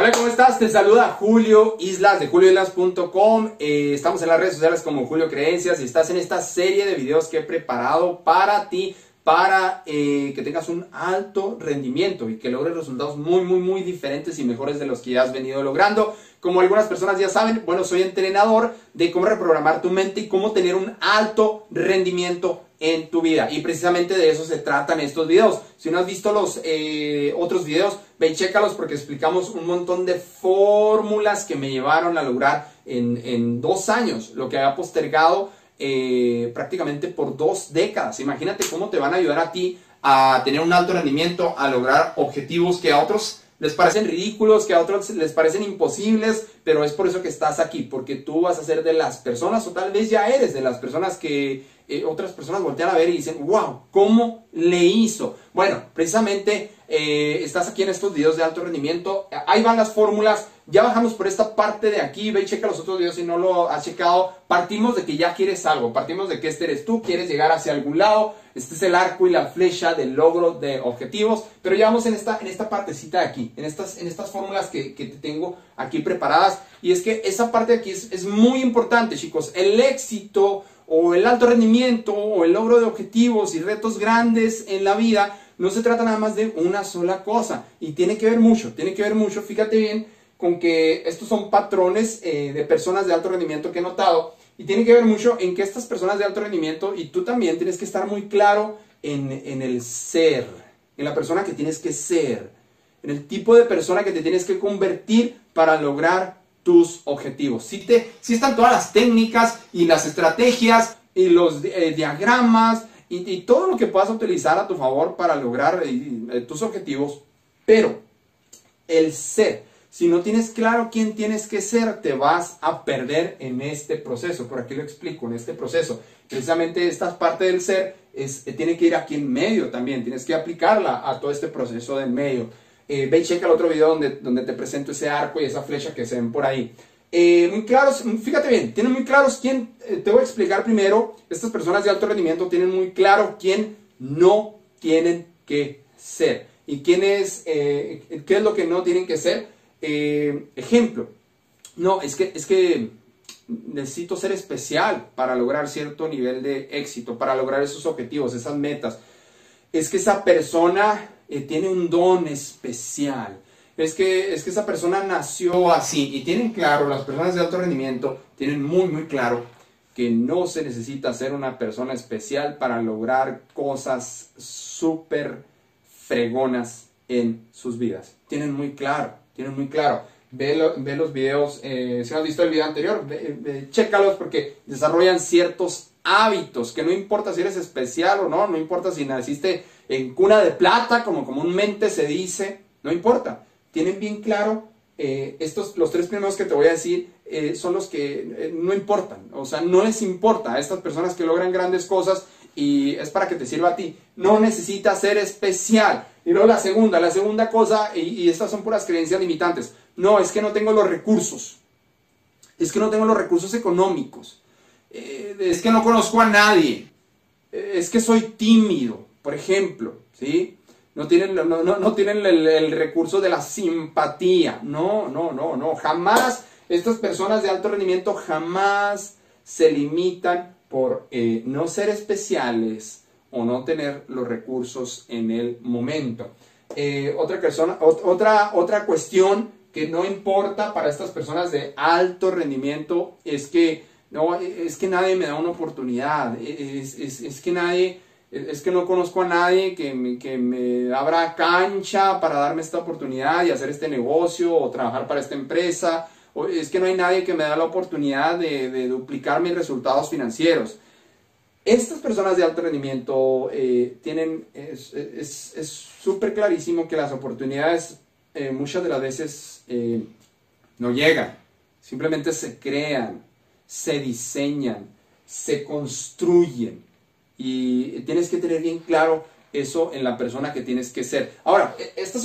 Hola, ¿cómo estás? Te saluda Julio Islas de julioislas.com. Eh, estamos en las redes sociales como Julio Creencias y estás en esta serie de videos que he preparado para ti para eh, que tengas un alto rendimiento y que logres resultados muy, muy, muy diferentes y mejores de los que has venido logrando. Como algunas personas ya saben, bueno, soy entrenador de cómo reprogramar tu mente y cómo tener un alto rendimiento en tu vida. Y precisamente de eso se tratan estos videos. Si no has visto los eh, otros videos, ve y chécalos porque explicamos un montón de fórmulas que me llevaron a lograr en, en dos años lo que había postergado eh, prácticamente por dos décadas. Imagínate cómo te van a ayudar a ti a tener un alto rendimiento, a lograr objetivos que a otros les parecen ridículos, que a otros les parecen imposibles, pero es por eso que estás aquí, porque tú vas a ser de las personas, o tal vez ya eres de las personas que eh, otras personas voltean a ver y dicen, wow, ¿cómo le hizo? Bueno, precisamente eh, estás aquí en estos videos de alto rendimiento, ahí van las fórmulas, ya bajamos por esta parte de aquí, ve y checa los otros videos si no lo has checado. Partimos de que ya quieres algo, partimos de que este eres tú, quieres llegar hacia algún lado. Este es el arco y la flecha del logro de objetivos. Pero ya vamos en esta, en esta partecita de aquí, en estas, en estas fórmulas que, que te tengo aquí preparadas. Y es que esa parte de aquí es, muy importante, chicos. El éxito o el alto rendimiento o el logro de objetivos y retos grandes en la vida no se trata nada más de una sola cosa. Y tiene que ver mucho, tiene que ver mucho, fíjate bien con que estos son patrones eh, de personas de alto rendimiento que he notado y tiene que ver mucho en que estas personas de alto rendimiento y tú también tienes que estar muy claro en, el ser, en la persona que tienes que ser, en el tipo de persona que te tienes que convertir para lograr tus objetivos. Si, te, si están todas las técnicas y las estrategias y los eh, diagramas y, todo lo que puedas utilizar a tu favor para lograr eh, tus objetivos, pero el ser, si no tienes claro quién tienes que ser, te vas a perder en este proceso. Por aquí lo explico, en este proceso. Precisamente esta parte del ser es, eh, tiene que ir aquí en medio también. Tienes que aplicarla a todo este proceso del medio. Eh, ve y checa el otro video donde, donde te presento ese arco y esa flecha que se ven por ahí. Eh, muy claros, fíjate bien, tienen muy claros quién, te voy a explicar primero, estas personas de alto rendimiento tienen muy claro quién no tienen que ser y quién es, qué es lo que no tienen que ser eh, ejemplo, no, es que, es que necesito ser especial para lograr cierto nivel de éxito, para lograr esos objetivos, esas metas. Es que esa persona eh, tiene un don especial. Es que, es que esa persona nació así. Y tienen claro, las personas de alto rendimiento tienen muy, muy claro que no se necesita ser una persona especial para lograr cosas súper fregonas en sus vidas. Tienen muy claro tienen muy claro. Ve, los videos, eh, si no has visto el video anterior, ve, chécalos porque desarrollan ciertos hábitos, que no importa si eres especial o no, no importa si naciste en cuna de plata, como comúnmente se dice, no importa. Tienen bien claro, eh, estos, los tres primeros que te voy a decir, eh, son los que no importan, o sea, no les importa a estas personas que logran grandes cosas y es para que te sirva a ti. No necesitas ser especial. Y luego la segunda, la segunda cosa, y, estas son puras creencias limitantes. No, es que no tengo los recursos. Es que no tengo los recursos económicos. Eh, es que no conozco a nadie. Eh, es que soy tímido, por ejemplo. ¿sí? No tienen, no, no, tienen el, recurso de la simpatía. No, no, no, no. Jamás estas personas de alto rendimiento jamás se limitan por eh, no ser especiales o no tener los recursos en el momento. Eh, otra, persona, otra, otra cuestión que no importa para estas personas de alto rendimiento es que, no, es que nadie me da una oportunidad, es, que nadie, es que no conozco a nadie que me, que abra cancha para darme esta oportunidad y hacer este negocio o trabajar para esta empresa. Es que no hay nadie que me da la oportunidad de, duplicar mis resultados financieros. Estas personas de alto rendimiento eh, tienen, es súper clarísimo que las oportunidades eh, muchas de las veces eh, no llegan, simplemente se crean, se diseñan, se construyen y tienes que tener bien claro eso en la persona que tienes que ser. Ahora, e, esto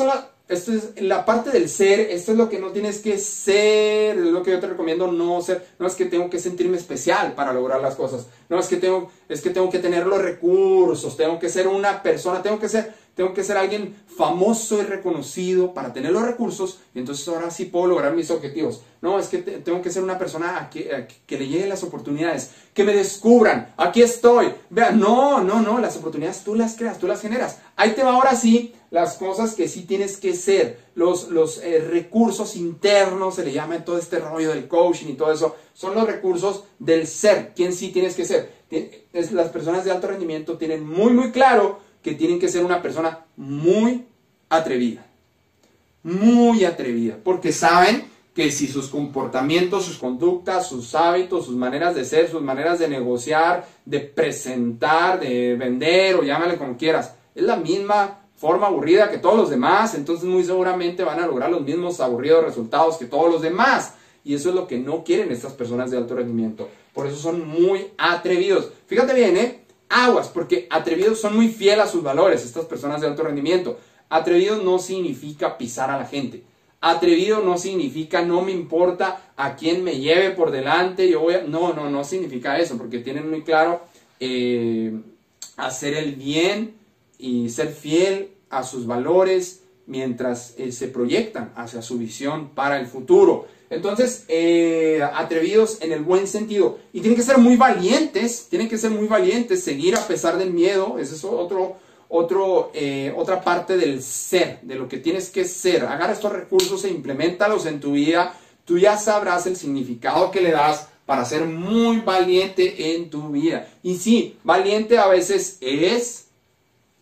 es la parte del ser, esto es lo que no tienes que ser, es lo que yo te recomiendo no ser, no es que tengo que sentirme especial para lograr las cosas, no es que tengo, es que tengo que tener los recursos, tengo que ser una persona, tengo que ser, tengo que ser alguien famoso y reconocido para tener los recursos y entonces ahora sí puedo lograr mis objetivos. No, es que tengo que ser una persona que, que, le lleguen las oportunidades, que me descubran, aquí estoy. Vean, no, no, no, las oportunidades tú las creas, tú las generas. Ahí te va ahora sí las cosas que sí tienes que ser, los, los eh, recursos internos, se le llama en todo este rollo del coaching y todo eso, son los recursos del ser, quién sí tienes que ser. Las personas de alto rendimiento tienen muy, muy claro que tienen que ser una persona muy atrevida. Muy atrevida. Porque saben que si sus comportamientos, sus conductas, sus hábitos, sus maneras de ser, sus maneras de negociar, de presentar, de vender o llámale como quieras, es la misma forma aburrida que todos los demás, entonces muy seguramente van a lograr los mismos aburridos resultados que todos los demás. Y eso es lo que no quieren estas personas de alto rendimiento. Por eso son muy atrevidos. Fíjate bien, ¿eh? Aguas, porque atrevidos son muy fieles a sus valores, estas personas de alto rendimiento. Atrevido no significa pisar a la gente. Atrevido no significa no me importa a quién me lleve por delante, yo voy a... No, no, no significa eso, porque tienen muy claro eh, hacer el bien y ser fiel a sus valores mientras eh, se proyectan hacia su visión para el futuro. Entonces, eh, atrevidos en el buen sentido. Y tienen que ser muy valientes, tienen que ser muy valientes, seguir a pesar del miedo. Ese es otro, otro, eh, otra parte del ser, de lo que tienes que ser. Agarra estos recursos e implementalos en tu vida. Tú ya sabrás el significado que le das para ser muy valiente en tu vida. Y sí, valiente a veces es,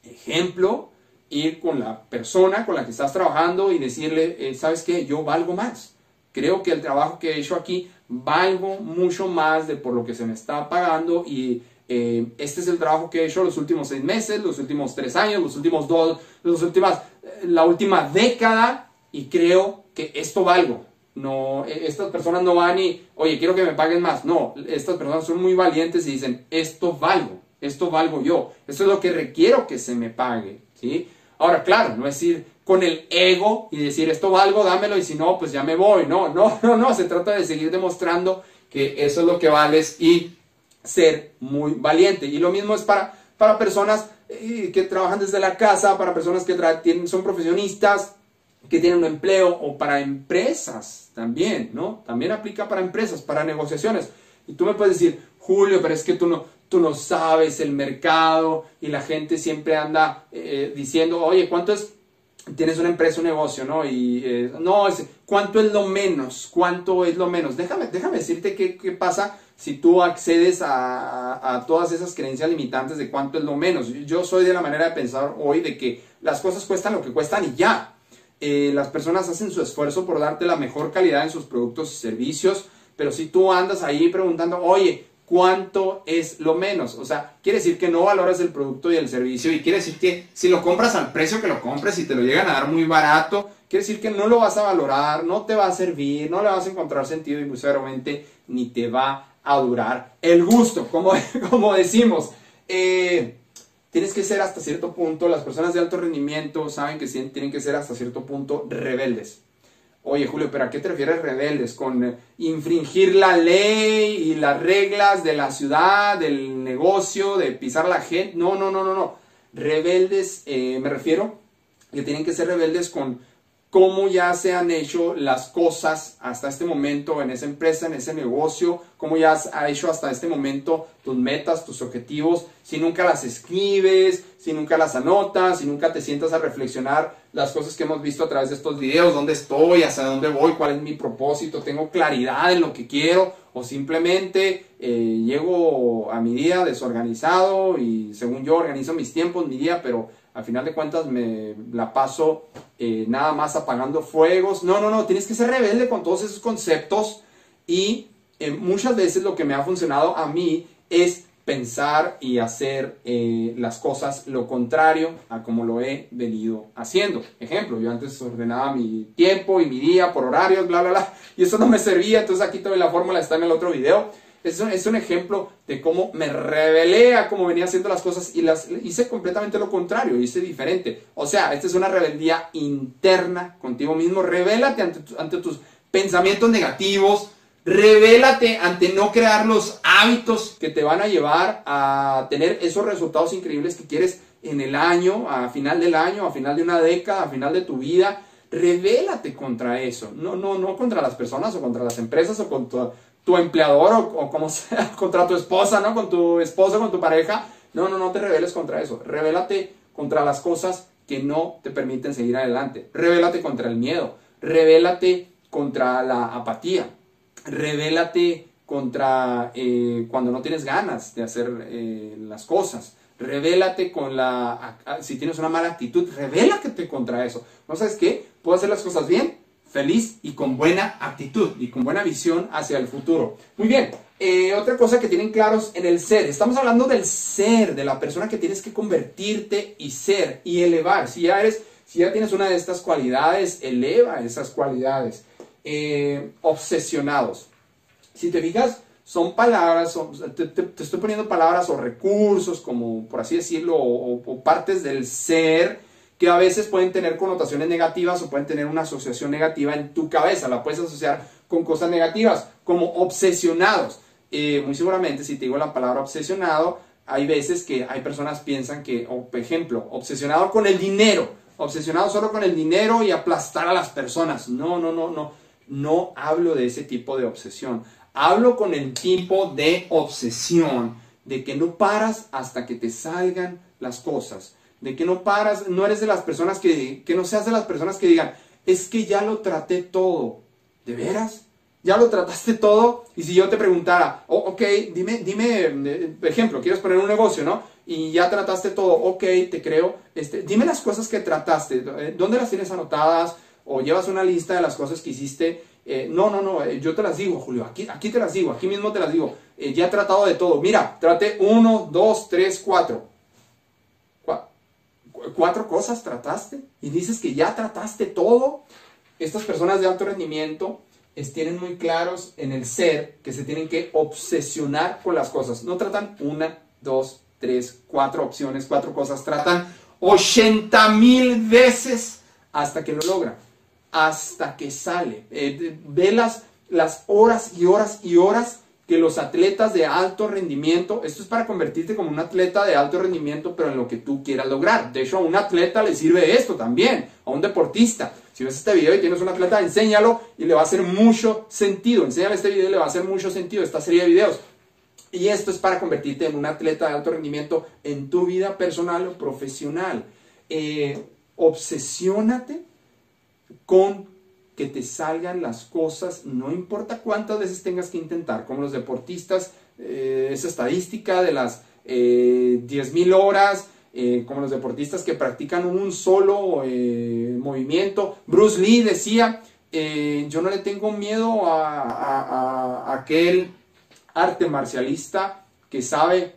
ejemplo, ir con la persona con la que estás trabajando y decirle, eh, ¿sabes qué? Yo valgo más Creo que el trabajo que he hecho aquí valgo mucho más de por lo que se me está pagando y eh, este es el trabajo que he hecho los últimos seis meses, los últimos tres años, los últimos dos, los últimas, eh, la última década y creo que esto valgo. No, e, estas personas no van y, oye, quiero que me paguen más. No, estas personas son muy valientes y dicen, esto valgo, esto valgo yo, esto es lo que requiero que se me pague. ¿sí? Ahora, claro, no es decir, con el ego y decir esto valgo, dámelo y si no, pues ya me voy. No, no, no, no, se trata de seguir demostrando que eso es lo que vales y ser muy valiente. Y lo mismo es para, para personas eh, que trabajan desde la casa, para personas que tienen, son profesionistas, que tienen un empleo o para empresas también, ¿no? También aplica para empresas, para negociaciones. Y tú me puedes decir, Julio, pero es que tú no, tú no sabes el mercado y la gente siempre anda eh, diciendo, oye, ¿cuánto es tienes una empresa, un negocio, ¿no? Y eh, no, es, ¿cuánto es lo menos? ¿Cuánto es lo menos? Déjame, déjame decirte qué, qué pasa si tú accedes a, a, todas esas creencias limitantes de cuánto es lo menos. Yo soy de la manera de pensar hoy de que las cosas cuestan lo que cuestan y ya. Eh, las personas hacen su esfuerzo por darte la mejor calidad en sus productos y servicios, pero si tú andas ahí preguntando, oye, cuánto es lo menos. O sea, quiere decir que no valoras el producto y el servicio y quiere decir que si lo compras al precio que lo compres y te lo llegan a dar muy barato, quiere decir que no lo vas a valorar, no te va a servir, no le vas a encontrar sentido y muy seguramente ni te va a durar el gusto, como, como decimos. Eh, tienes que ser hasta cierto punto, las personas de alto rendimiento saben que tienen que ser hasta cierto punto rebeldes. Oye, Julio, pero ¿a qué te refieres rebeldes? ¿Con eh, infringir la ley y las reglas de la ciudad, del negocio, de pisar a la gente? No, no, no, no, no. Rebeldes, eh, me refiero que tienen que ser rebeldes con cómo ya se han hecho las cosas hasta este momento en esa empresa, en ese negocio, cómo ya has hecho hasta este momento tus metas, tus objetivos, si nunca las escribes, si nunca las anotas, si nunca te sientas a reflexionar las cosas que hemos visto a través de estos videos, dónde estoy, hacia dónde voy, cuál es mi propósito, tengo claridad en lo que quiero o simplemente eh, llego a mi día desorganizado y según yo organizo mis tiempos, mi día, pero al final de cuentas me la paso eh, nada más apagando fuegos. No, no, no, tienes que ser rebelde con todos esos conceptos y eh, muchas veces lo que me ha funcionado a mí es pensar y hacer eh, las cosas lo contrario a como lo he venido haciendo. Ejemplo, yo antes ordenaba mi tiempo y mi día por horarios, bla, bla, bla, y eso no me servía, entonces aquí toda la fórmula está en el otro video. Es un, es un ejemplo de cómo me rebelé a cómo venía haciendo las cosas y las hice completamente lo contrario, hice diferente. O sea, esta es una rebeldía interna contigo mismo. Revélate ante, ante tus pensamientos negativos, Revélate ante no crear los hábitos que te van a llevar a tener esos resultados increíbles que quieres en el año, a final del año, a final de una década, a final de tu vida. Revélate contra eso, no, no, no contra las personas o contra las empresas o contra tu empleador o, como sea, contra tu esposa, ¿no? Con tu esposo, con tu pareja. No, no, no te rebeles contra eso. Revélate contra las cosas que no te permiten seguir adelante. Revélate contra el miedo. Revélate contra la apatía. Revélate contra eh, cuando no tienes ganas de hacer eh, las cosas. Revélate con la... Si tienes una mala actitud, revélate contra eso. ¿No sabes qué? Puedo hacer las cosas bien, feliz y con buena actitud y con buena visión hacia el futuro. Muy bien, eh, otra cosa que tienen claros en el ser. Estamos hablando del ser, de la persona que tienes que convertirte y ser y elevar. Si ya eres, si ya tienes una de estas cualidades, eleva esas cualidades. Eh, obsesionados. Si te fijas, son palabras, te, estoy poniendo palabras o recursos, como por así decirlo, o partes del ser que a veces pueden tener connotaciones negativas o pueden tener una asociación negativa en tu cabeza. La puedes asociar con cosas negativas, como obsesionados. Eh, muy seguramente, si te digo la palabra obsesionado, hay veces que hay personas piensan que, por ejemplo, obsesionado con el dinero, obsesionado solo con el dinero y aplastar a las personas. No, no, no, no. No hablo de ese tipo de obsesión. Hablo con el tipo de obsesión de que no paras hasta que te salgan las cosas de que no paras, no eres de las personas que, que no seas de las personas que digan, es que ya lo traté todo. ¿De veras? ¿Ya lo trataste todo? Y si yo te preguntara, oh, ok, dime, dime, eh, ejemplo, quieres poner un negocio, ¿no? Y ya trataste todo, ok, te creo, este, dime las cosas que trataste, eh, ¿dónde las tienes anotadas? O llevas una lista de las cosas que hiciste. Eh, no, no, no, yo te las digo, Julio, aquí, aquí te las digo, aquí mismo te las digo. ya he tratado de todo. Mira, traté uno, dos, tres, cuatro cuatro cosas trataste y dices que ya trataste todo. Estas personas de alto rendimiento tienen muy claros en el ser que se tienen que obsesionar con las cosas. No tratan una, dos, tres, cuatro opciones, cuatro cosas. Tratan 80 mil veces hasta que lo logran, hasta que sale. Eh, ve las, las horas y horas y horas que los atletas de alto rendimiento, esto es para convertirte como un atleta de alto rendimiento, pero en lo que tú quieras lograr. De hecho, a un atleta le sirve esto también, a un deportista. Si ves este video y tienes un atleta, enséñalo y le va a hacer mucho sentido. Enséñale este video y le va a hacer mucho sentido esta serie de videos. Y esto es para convertirte en un atleta de alto rendimiento en tu vida personal o profesional. Eh, obsesiónate con que te salgan las cosas, no importa cuántas veces tengas que intentar, como los deportistas, eh, esa estadística de las eh, 10.000 horas, eh, como los deportistas que practican un solo eh, movimiento. Bruce Lee decía, yo no le tengo miedo a, aquel arte marcialista que sabe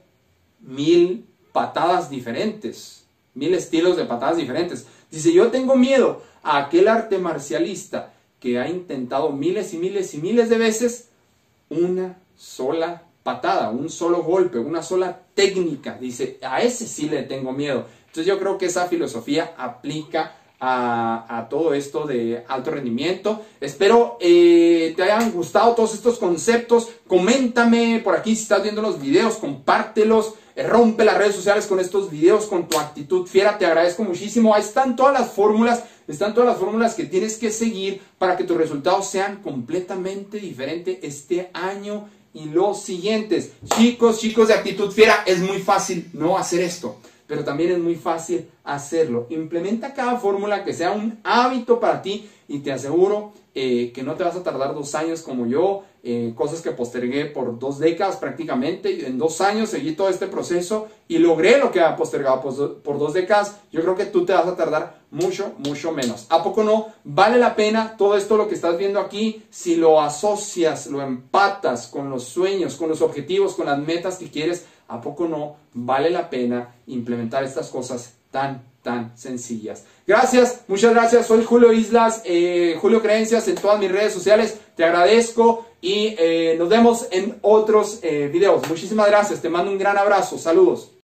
mil patadas diferentes, mil estilos de patadas diferentes. Dice, yo tengo miedo aquel arte marcialista que ha intentado miles y miles y miles de veces una sola patada, un solo golpe, una sola técnica. Dice, a ese sí le tengo miedo. Entonces yo creo que esa filosofía aplica a, todo esto de alto rendimiento. Espero eh, te hayan gustado todos estos conceptos. Coméntame por aquí si estás viendo los videos, compártelos. Eh, rompe las redes sociales con estos videos, con tu actitud fiera. Te agradezco muchísimo. Ahí están todas las fórmulas. Están todas las fórmulas que tienes que seguir para que tus resultados sean completamente diferentes este año y los siguientes. Chicos, chicos de actitud fiera, es muy fácil no hacer esto pero también es muy fácil hacerlo. Implementa cada fórmula que sea un hábito para ti y te aseguro eh, que no te vas a tardar dos años como yo, eh, cosas que postergué por dos décadas prácticamente, y en dos años seguí todo este proceso y logré lo que ha postergado por, por dos décadas, yo creo que tú te vas a tardar mucho, mucho menos. ¿A poco no? Vale la pena todo esto lo que estás viendo aquí si lo asocias, lo empatas con los sueños, con los objetivos, con las metas que quieres ¿A poco no vale la pena implementar estas cosas tan, tan sencillas? Gracias, muchas gracias. Soy Julio Islas, eh, Julio Creencias en todas mis redes sociales. Te agradezco y eh, nos vemos en otros eh, videos. Muchísimas gracias. Te mando un gran abrazo. Saludos.